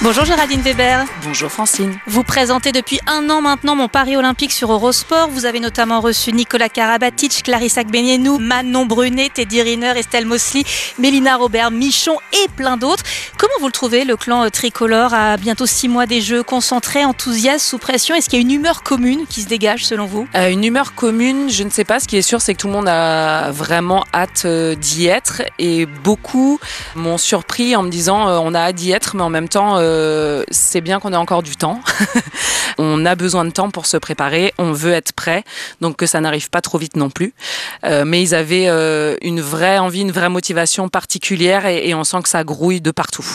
Bonjour Géraldine Weber. Bonjour Francine. Vous présentez depuis un an maintenant mon Paris Olympique sur Eurosport. Vous avez notamment reçu Nicolas Karabatic, Clarissa Gbenienou, Manon Brunet, Teddy Riner, Estelle Mosley, Mélina Robert, Michon et plein d'autres. Comment vous le trouvez, le clan euh, tricolore, à bientôt six mois des Jeux, concentré, enthousiaste, sous pression? Est-ce qu'il y a une humeur commune qui se dégage selon vous? Euh, Une humeur commune, je ne sais pas. Ce qui est sûr, c'est que tout le monde a vraiment hâte euh, d'y être. Et beaucoup m'ont surpris en me disant on a hâte d'y être, mais en même temps, euh, c'est bien qu'on ait encore du temps. on a besoin de temps pour se préparer, on veut être prêt, donc que ça n'arrive pas trop vite non plus. Euh, mais ils avaient euh, une vraie envie, une vraie motivation particulière et on sent que ça grouille de partout.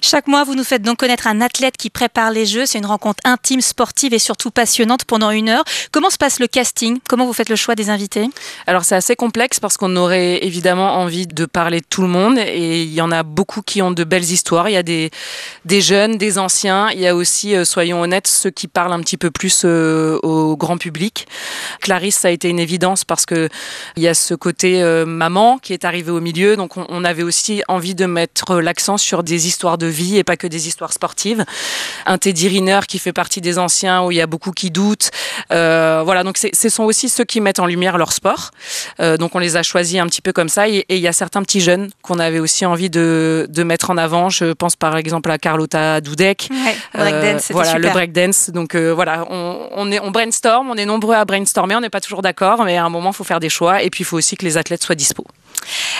Chaque mois, vous nous faites donc connaître un athlète qui prépare les Jeux. C'est une rencontre intime, sportive et surtout passionnante pendant une heure. Comment se passe le casting? Comment vous faites le choix des invités? Alors c'est assez complexe parce qu'on aurait évidemment envie de parler de tout le monde et il y en a beaucoup qui ont de belles histoires. Il y a des, jeunes, des anciens. Il y a aussi, euh, soyons honnêtes, ceux qui parlent un petit peu plus euh, au grand public. Clarisse, ça a été une évidence parce que il y a ce côté euh, maman qui est arrivé au milieu. Donc on, on avait aussi envie de mettre l'accent sur des histoires de vie et pas que des histoires sportives. Un Teddy Riner qui fait partie des anciens où il y a beaucoup qui doutent. Euh, voilà, donc ce sont aussi ceux qui mettent en lumière leur sport. Euh, donc on les a choisis un petit peu comme ça. Et il y a certains petits jeunes qu'on avait aussi envie de, de, mettre en avant. Je pense par exemple à Carlotta Dudek. Ouais, breakdance, euh, voilà, super. le breakdance. Donc euh, voilà, on, on, est, on brainstorm, on est nombreux à brainstormer, on n'est pas toujours d'accord, mais à un moment, il faut faire des choix. Et puis, il faut aussi que les athlètes soient dispo.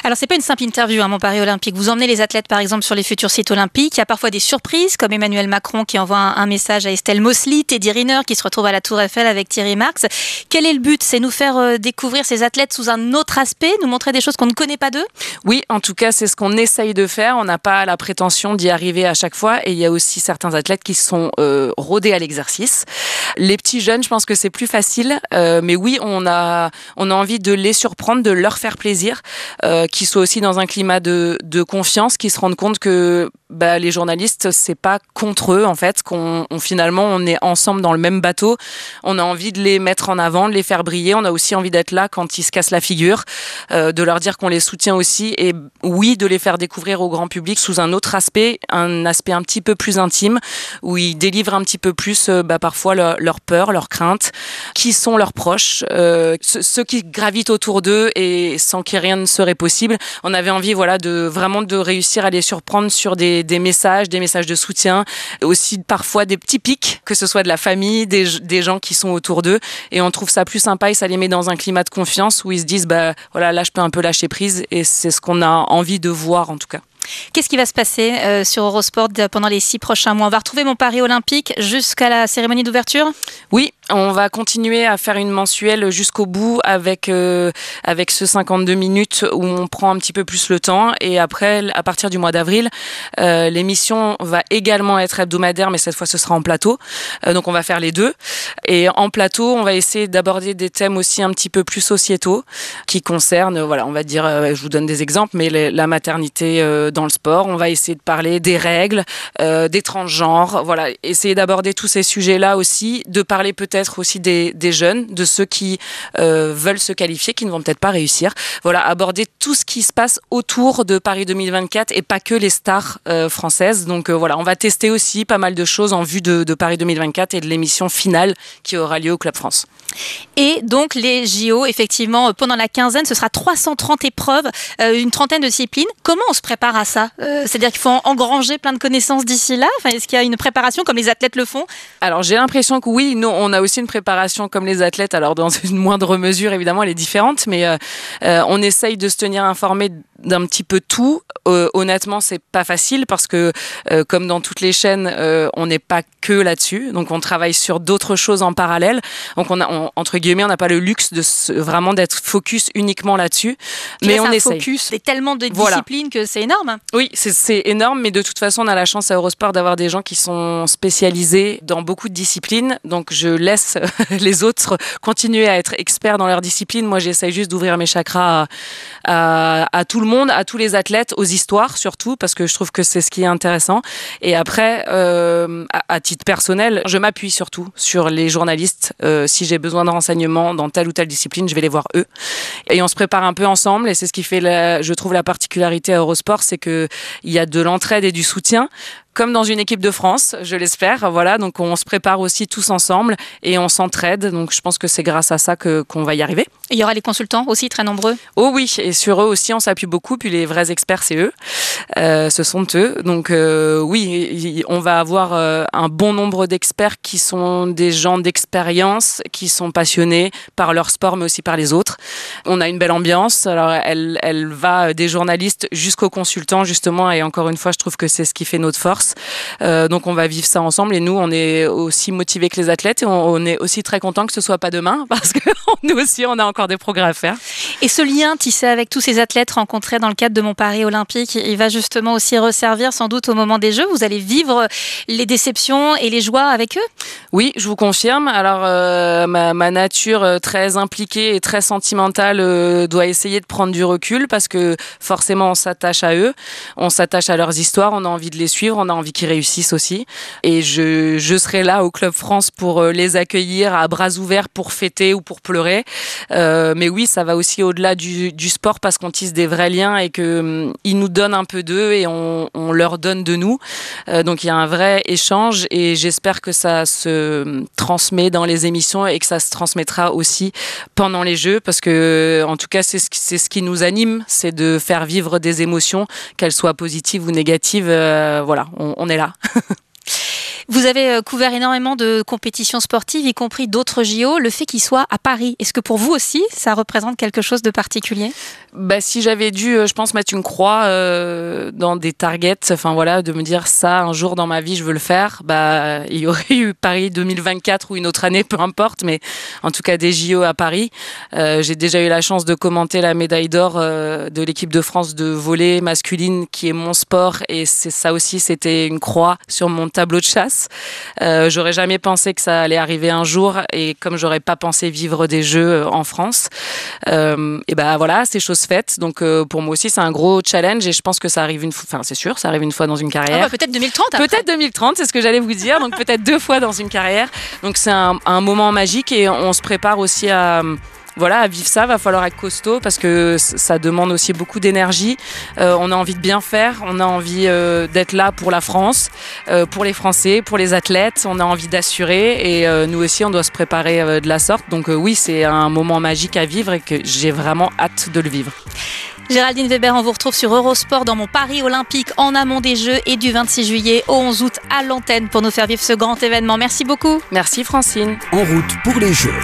Alors c'est pas une simple interview, hein, mon Paris Olympique. Vous emmenez les athlètes par exemple sur les futurs sites olympiques. Il y a parfois des surprises, comme Emmanuel Macron qui envoie un, message à Estelle Mosley, Teddy Riner qui se retrouve à la Tour Eiffel avec Thierry Marx. Quel est le but? C'est nous faire euh, découvrir ces athlètes sous un autre aspect, nous montrer des choses qu'on ne connaît pas d'eux? Oui, en tout cas, c'est ce qu'on essaye de faire. On n'a pas la prétention d'y arriver à chaque fois. Et il y a aussi certains athlètes qui sont euh, rodés à l'exercice. Les petits jeunes, je pense que c'est plus facile. Euh, mais oui, on a, on a envie de les surprendre, de leur faire plaisir, euh, qu'ils soient aussi dans un climat de, de confiance, qu'ils se rendent compte que bah, les journalistes, c'est pas contre eux en fait, qu'on on, finalement on est ensemble dans le même bateau. On a envie de les mettre en avant, de les faire briller. On a aussi envie d'être là quand ils se cassent la figure, euh, de leur dire qu'on les soutient aussi et oui de les faire découvrir au grand public sous un autre aspect, un aspect un petit peu plus intime où ils délivrent un petit peu plus euh, bah, parfois leur, leur peur, leurs craintes, qui sont leurs proches, euh, ceux qui gravitent autour d'eux et sans qui rien ne serait possible. On avait envie voilà de vraiment de réussir à les surprendre sur des des, messages, des messages de soutien, aussi parfois des petits pics, que ce soit de la famille, des, des gens qui sont autour d'eux. Et on trouve ça plus sympa et ça les met dans un climat de confiance où ils se disent, bah voilà, là je peux un peu lâcher prise et c'est ce qu'on a envie de voir en tout cas. Qu'est-ce qui va se passer euh, sur Eurosport pendant les six prochains mois? On va retrouver mon pari olympique jusqu'à la cérémonie d'ouverture? Oui, on va continuer à faire une mensuelle jusqu'au bout avec, euh, avec ce 52 minutes où on prend un petit peu plus le temps. Et après, à partir du mois d'avril, euh, l'émission va également être hebdomadaire, mais cette fois ce sera en plateau. Euh, donc on va faire les deux. Et en plateau, on va essayer d'aborder des thèmes aussi un petit peu plus sociétaux qui concernent, voilà, on va dire, euh, je vous donne des exemples, mais la maternité euh, dans le sport. On va essayer de parler des règles, euh, des transgenres. Voilà, essayer d'aborder tous ces sujets-là aussi, de parler peut-être aussi des, des, jeunes, de ceux qui euh, veulent se qualifier, qui ne vont peut-être pas réussir. Voilà, aborder tout ce qui se passe autour de Paris 2024 et pas que les stars euh, françaises. Donc euh, voilà, on va tester aussi pas mal de choses en vue de, de Paris 2024 et de l'émission finale qui aura lieu au Club France. Et donc les JO, effectivement, pendant la quinzaine, ce sera 330 épreuves, une trentaine de disciplines. Comment on se prépare à ça C'est-à-dire qu'il faut engranger plein de connaissances d'ici là? Enfin, Est-ce qu'il y a une préparation comme les athlètes le font? Alors j'ai l'impression que oui, nous, on a aussi une préparation comme les athlètes, alors dans une moindre mesure, évidemment, elle est différente, mais euh, euh, on essaye de se tenir informé d'un petit peu tout. Euh, honnêtement, c'est pas facile parce que, euh, comme dans toutes les chaînes, euh, on n'est pas que là-dessus. Donc, on travaille sur d'autres choses en parallèle. Donc, on a, on, entre guillemets, on n'a pas le luxe de se, vraiment d'être focus uniquement là-dessus. Mais on un essaye. Focus, c'est tellement de Voilà. disciplines que c'est énorme. Oui, c'est énorme, mais de toute façon, on a la chance à Eurosport d'avoir des gens qui sont spécialisés dans beaucoup de disciplines. Donc, je laisse les autres continuer à être experts dans leur discipline. Moi, j'essaye juste d'ouvrir mes chakras à, à, à tout le monde, à tous les athlètes, aux histoires surtout, parce que je trouve que c'est ce qui est intéressant. Et après, euh, à, à, titre personnel, je m'appuie surtout sur les journalistes. Euh, si j'ai besoin de renseignements dans telle ou telle discipline, je vais les voir eux. Et on se prépare un peu ensemble, et c'est ce qui fait, la, je trouve, la particularité à Eurosport, c'est que il y a de l'entraide et du soutien comme dans une équipe de France, je l'espère. Voilà, donc on se prépare aussi tous ensemble et on s'entraide. Donc je pense que c'est grâce à ça que qu'on va y arriver. Il y aura les consultants aussi très nombreux? Oh oui, et sur eux aussi on s'appuie beaucoup. Puis les vrais experts c'est eux, euh, ce sont eux. Donc euh, oui, on va avoir euh, un bon nombre d'experts qui sont des gens d'expérience, qui sont passionnés par leur sport mais aussi par les autres. On a une belle ambiance. Alors elle, elle va des journalistes jusqu'aux consultants justement. Et encore une fois, je trouve que c'est ce qui fait notre force. Euh, donc on va vivre ça ensemble et nous, on est aussi motivés que les athlètes et on, est aussi très content que ce soit pas demain parce que nous aussi, on a encore des progrès à faire. Et ce lien tissé avec tous ces athlètes rencontrés dans le cadre de mon Paris olympique, il va justement aussi resservir sans doute au moment des Jeux. Vous allez vivre les déceptions et les joies avec eux? Oui, je vous confirme. Alors euh, ma, ma, nature euh, très impliquée et très sentimentale euh, doit essayer de prendre du recul parce que forcément on s'attache à eux, on s'attache à leurs histoires, on a envie de les suivre, on a envie qu'ils réussissent aussi. Et je, serai là au Club France pour euh, les accueillir à bras ouverts pour fêter ou pour pleurer. Euh, mais oui, ça va aussi au-delà du, sport parce qu'on tisse des vrais liens et que hum, nous donnent un peu d'eux et on, on, leur donne de nous. Euh, donc il y a un vrai échange et j'espère que ça se hum, transmet dans les émissions et que ça se transmettra aussi pendant les Jeux parce que en tout cas c'est ce, qui nous anime, c'est de faire vivre des émotions, qu'elles soient positives ou négatives. Voilà, on, est là. Vous avez euh, couvert énormément de compétitions sportives, y compris d'autres JO. Le fait qu'ils soient à Paris, est-ce que pour vous aussi, ça représente quelque chose de particulier? Bah, Si j'avais dû, euh, je pense, mettre une croix euh, dans des targets, enfin voilà, de me dire ça, un jour dans ma vie, je veux le faire, bah, il y aurait eu Paris 2024 ou une autre année, peu importe, mais en tout cas des JO à Paris. J'ai déjà eu la chance de commenter la médaille d'or de l'équipe de France de volley masculine, qui est mon sport, et ça aussi, c'était une croix sur mon tableau de chasse. Euh, j'aurais jamais pensé que ça allait arriver un jour et comme j'aurais pas pensé vivre des jeux euh, en France, euh, et ben voilà, c'est chose faite. Donc euh, pour moi aussi, c'est un gros challenge et je pense que ça arrive une fois, enfin c'est sûr, ça arrive une fois dans une carrière. Ah bah, peut-être 2030. Peut-être 2030, c'est ce que j'allais vous dire. Donc peut-être deux fois dans une carrière. Donc c'est un, un moment magique et on se prépare aussi à voilà, à vivre ça, va falloir être costaud parce que ça demande aussi beaucoup d'énergie. Euh, on a envie de bien faire, on a envie euh, d'être là pour la France, euh, pour les Français, pour les athlètes. On a envie d'assurer et euh, nous aussi, on doit se préparer euh, de la sorte. Donc oui, c'est un moment magique à vivre et que j'ai vraiment hâte de le vivre. Géraldine Weber, on vous retrouve sur Eurosport dans mon Paris olympique en amont des Jeux et du 26 juillet au 11 août à l'antenne pour nous faire vivre ce grand événement. Merci beaucoup. Merci Francine. En route pour les Jeux.